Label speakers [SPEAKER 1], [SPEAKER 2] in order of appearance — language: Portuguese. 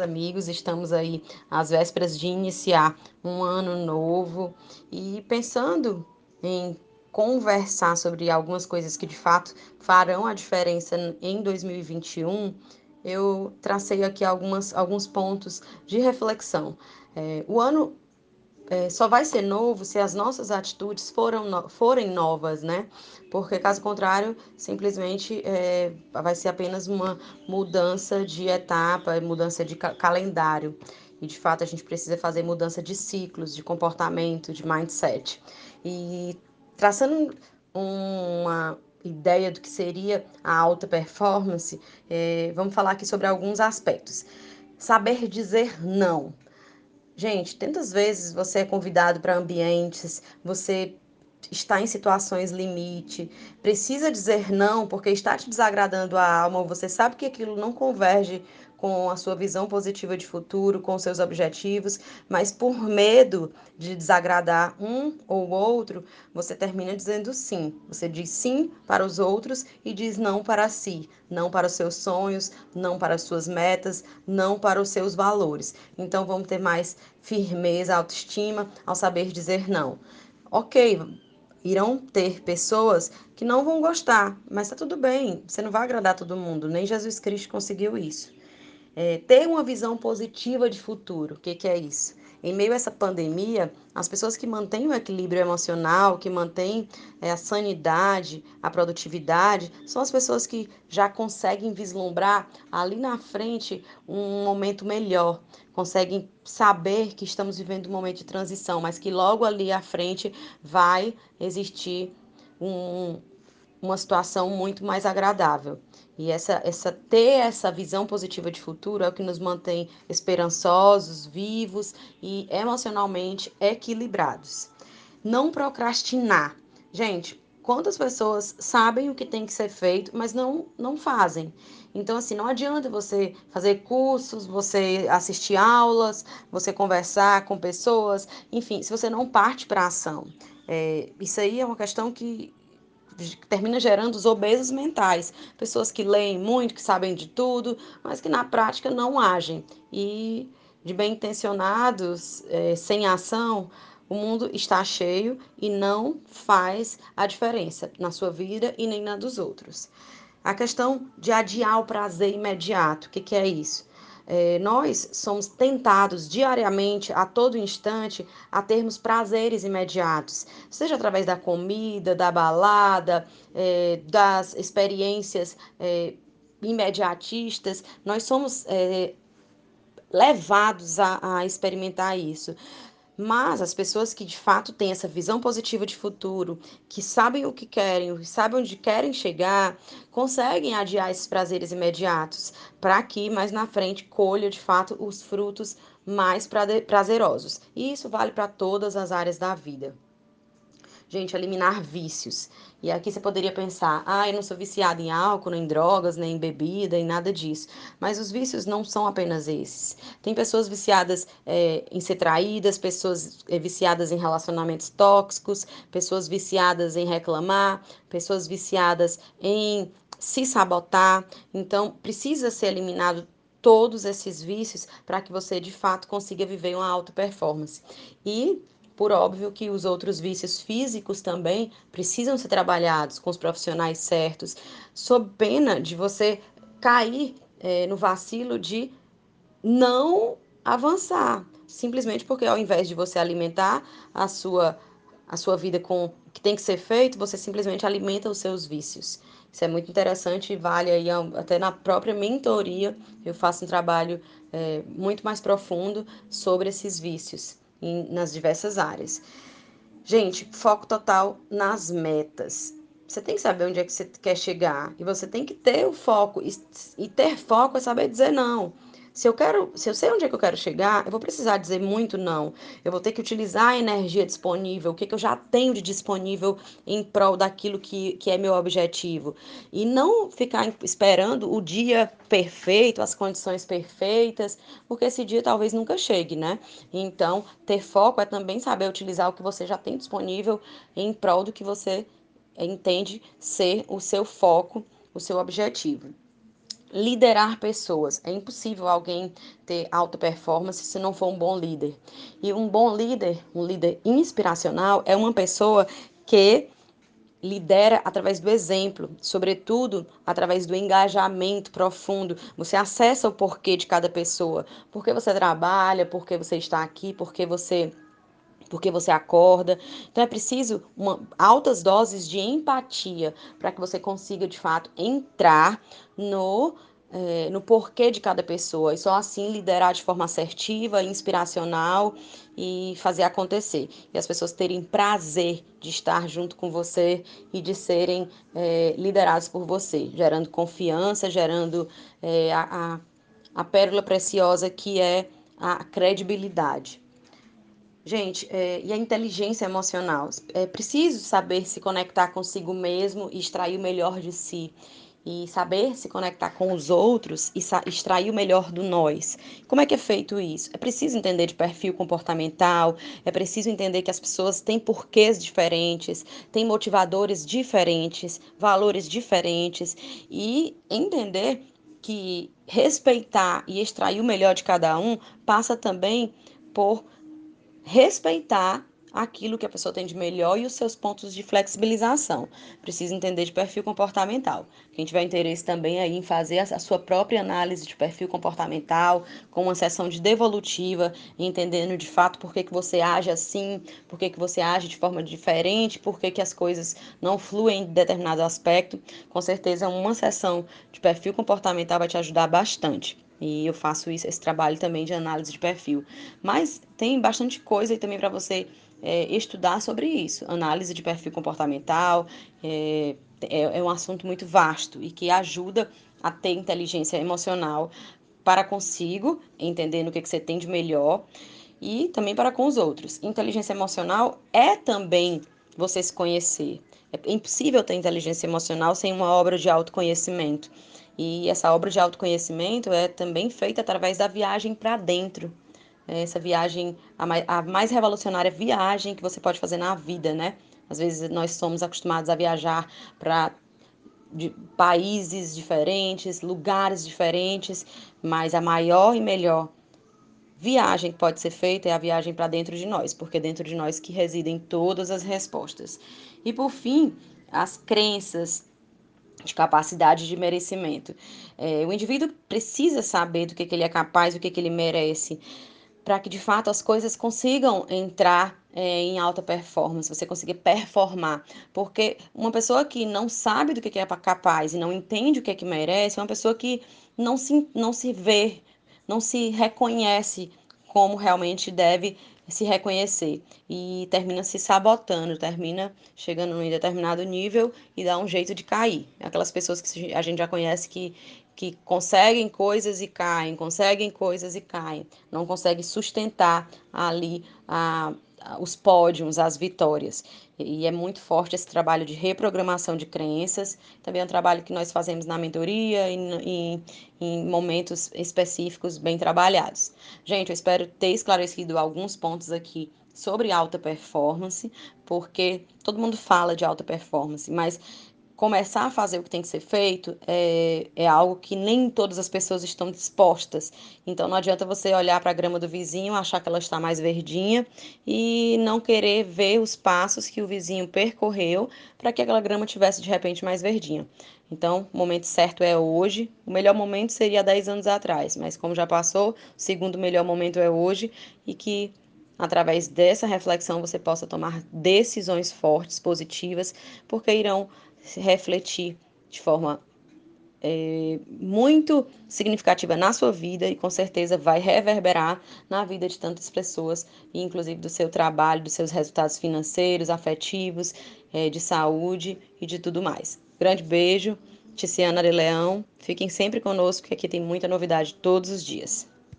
[SPEAKER 1] amigos, estamos aí às vésperas de iniciar um ano novo e pensando em conversar sobre algumas coisas que de fato farão a diferença em 2021, eu tracei aqui algumas, alguns pontos de reflexão. É, o ano é, só vai ser novo se as nossas atitudes foram no, forem novas, né? Porque caso contrário, simplesmente é, vai ser apenas uma mudança de etapa, mudança de ca calendário. E de fato a gente precisa fazer mudança de ciclos, de comportamento, de mindset. E traçando uma ideia do que seria a alta performance, é, vamos falar aqui sobre alguns aspectos. Saber dizer não. Gente, tantas vezes você é convidado para ambientes, você está em situações limite, precisa dizer não porque está te desagradando a alma, ou você sabe que aquilo não converge com a sua visão positiva de futuro, com seus objetivos, mas por medo de desagradar um ou outro, você termina dizendo sim. Você diz sim para os outros e diz não para si, não para os seus sonhos, não para as suas metas, não para os seus valores. Então vamos ter mais firmeza, autoestima ao saber dizer não. Ok, irão ter pessoas que não vão gostar, mas tá tudo bem, você não vai agradar todo mundo, nem Jesus Cristo conseguiu isso. É, ter uma visão positiva de futuro, o que, que é isso? Em meio a essa pandemia, as pessoas que mantêm o equilíbrio emocional, que mantêm é, a sanidade, a produtividade, são as pessoas que já conseguem vislumbrar ali na frente um momento melhor, conseguem saber que estamos vivendo um momento de transição, mas que logo ali à frente vai existir um, uma situação muito mais agradável. E essa, essa ter essa visão positiva de futuro é o que nos mantém esperançosos, vivos e emocionalmente equilibrados. Não procrastinar. Gente, quantas pessoas sabem o que tem que ser feito, mas não, não fazem? Então, assim, não adianta você fazer cursos, você assistir aulas, você conversar com pessoas, enfim, se você não parte para a ação. É, isso aí é uma questão que termina gerando os obesos mentais, pessoas que leem muito, que sabem de tudo, mas que na prática não agem. E de bem intencionados, é, sem ação, o mundo está cheio e não faz a diferença na sua vida e nem na dos outros. A questão de adiar o prazer imediato, o que, que é isso? É, nós somos tentados diariamente, a todo instante, a termos prazeres imediatos, seja através da comida, da balada, é, das experiências é, imediatistas, nós somos é, levados a, a experimentar isso. Mas as pessoas que de fato têm essa visão positiva de futuro, que sabem o que querem, sabem onde querem chegar, conseguem adiar esses prazeres imediatos para que mais na frente colha de fato os frutos mais prazerosos. E isso vale para todas as áreas da vida. Gente, eliminar vícios. E aqui você poderia pensar, ah, eu não sou viciada em álcool, nem em drogas, nem em bebida, em nada disso. Mas os vícios não são apenas esses. Tem pessoas viciadas é, em ser traídas, pessoas é, viciadas em relacionamentos tóxicos, pessoas viciadas em reclamar, pessoas viciadas em se sabotar. Então, precisa ser eliminado todos esses vícios para que você de fato consiga viver uma alta performance. E por óbvio que os outros vícios físicos também precisam ser trabalhados com os profissionais certos, sob pena de você cair é, no vacilo de não avançar, simplesmente porque ao invés de você alimentar a sua a sua vida com o que tem que ser feito, você simplesmente alimenta os seus vícios. Isso é muito interessante e vale aí até na própria mentoria. Eu faço um trabalho é, muito mais profundo sobre esses vícios em, nas diversas áreas. Gente, foco total nas metas. Você tem que saber onde é que você quer chegar e você tem que ter o foco e, e ter foco é saber dizer não. Se eu quero, se eu sei onde é que eu quero chegar, eu vou precisar dizer muito não. Eu vou ter que utilizar a energia disponível, o que, que eu já tenho de disponível em prol daquilo que, que é meu objetivo. E não ficar esperando o dia perfeito, as condições perfeitas, porque esse dia talvez nunca chegue, né? Então, ter foco é também saber utilizar o que você já tem disponível em prol do que você entende ser o seu foco, o seu objetivo. Liderar pessoas. É impossível alguém ter alta performance se não for um bom líder. E um bom líder, um líder inspiracional, é uma pessoa que lidera através do exemplo, sobretudo através do engajamento profundo. Você acessa o porquê de cada pessoa, por que você trabalha, por que você está aqui, por que você porque você acorda. Então é preciso uma, altas doses de empatia para que você consiga de fato entrar no é, no porquê de cada pessoa e só assim liderar de forma assertiva, inspiracional e fazer acontecer. E as pessoas terem prazer de estar junto com você e de serem é, liderados por você, gerando confiança, gerando é, a, a, a pérola preciosa que é a credibilidade. Gente, é, e a inteligência emocional? É preciso saber se conectar consigo mesmo e extrair o melhor de si. E saber se conectar com os outros e extrair o melhor do nós. Como é que é feito isso? É preciso entender de perfil comportamental, é preciso entender que as pessoas têm porquês diferentes, têm motivadores diferentes, valores diferentes e entender que respeitar e extrair o melhor de cada um passa também por respeitar aquilo que a pessoa tem de melhor e os seus pontos de flexibilização. Precisa entender de perfil comportamental. Quem tiver interesse também aí em fazer a sua própria análise de perfil comportamental, com uma sessão de devolutiva, entendendo de fato por que, que você age assim, por que, que você age de forma diferente, por que, que as coisas não fluem em determinado aspecto, com certeza uma sessão de perfil comportamental vai te ajudar bastante. E eu faço isso, esse trabalho também de análise de perfil. Mas tem bastante coisa aí também para você é, estudar sobre isso. Análise de perfil comportamental é, é, é um assunto muito vasto e que ajuda a ter inteligência emocional para consigo, entendendo o que, que você tem de melhor, e também para com os outros. Inteligência emocional é também você se conhecer. É impossível ter inteligência emocional sem uma obra de autoconhecimento. E essa obra de autoconhecimento é também feita através da viagem para dentro. É essa viagem, a mais, revolucionária viagem que você pode fazer na vida, né? Às vezes nós somos acostumados a viajar para países diferentes, lugares diferentes, mas a maior e melhor viagem que pode ser feita é a viagem para dentro de nós, porque é dentro de nós que residem todas as respostas. E por fim, as crenças, de capacidade de merecimento. É, o indivíduo precisa saber do que, que ele é capaz, do que, que ele merece, para que de fato as coisas consigam entrar é, em alta performance, você conseguir performar. Porque uma pessoa que não sabe do que, que é capaz e não entende o que, é que merece, é uma pessoa que não se, não se vê, não se reconhece como realmente deve se reconhecer e termina se sabotando, termina chegando em determinado nível e dá um jeito de cair. Aquelas pessoas que a gente já conhece que, que conseguem coisas e caem, conseguem coisas e caem, não conseguem sustentar ali a os pódios, as vitórias. E é muito forte esse trabalho de reprogramação de crenças. Também é um trabalho que nós fazemos na mentoria e em, em momentos específicos bem trabalhados. Gente, eu espero ter esclarecido alguns pontos aqui sobre alta performance, porque todo mundo fala de alta performance, mas começar a fazer o que tem que ser feito é, é algo que nem todas as pessoas estão dispostas. Então não adianta você olhar para a grama do vizinho, achar que ela está mais verdinha e não querer ver os passos que o vizinho percorreu para que aquela grama tivesse de repente mais verdinha. Então, o momento certo é hoje. O melhor momento seria 10 anos atrás, mas como já passou, o segundo melhor momento é hoje e que através dessa reflexão você possa tomar decisões fortes, positivas, porque irão se refletir de forma é, muito significativa na sua vida e com certeza vai reverberar na vida de tantas pessoas, inclusive do seu trabalho, dos seus resultados financeiros, afetivos, é, de saúde e de tudo mais. Grande beijo, Ticiana de Leão. Fiquem sempre conosco, que aqui tem muita novidade todos os dias.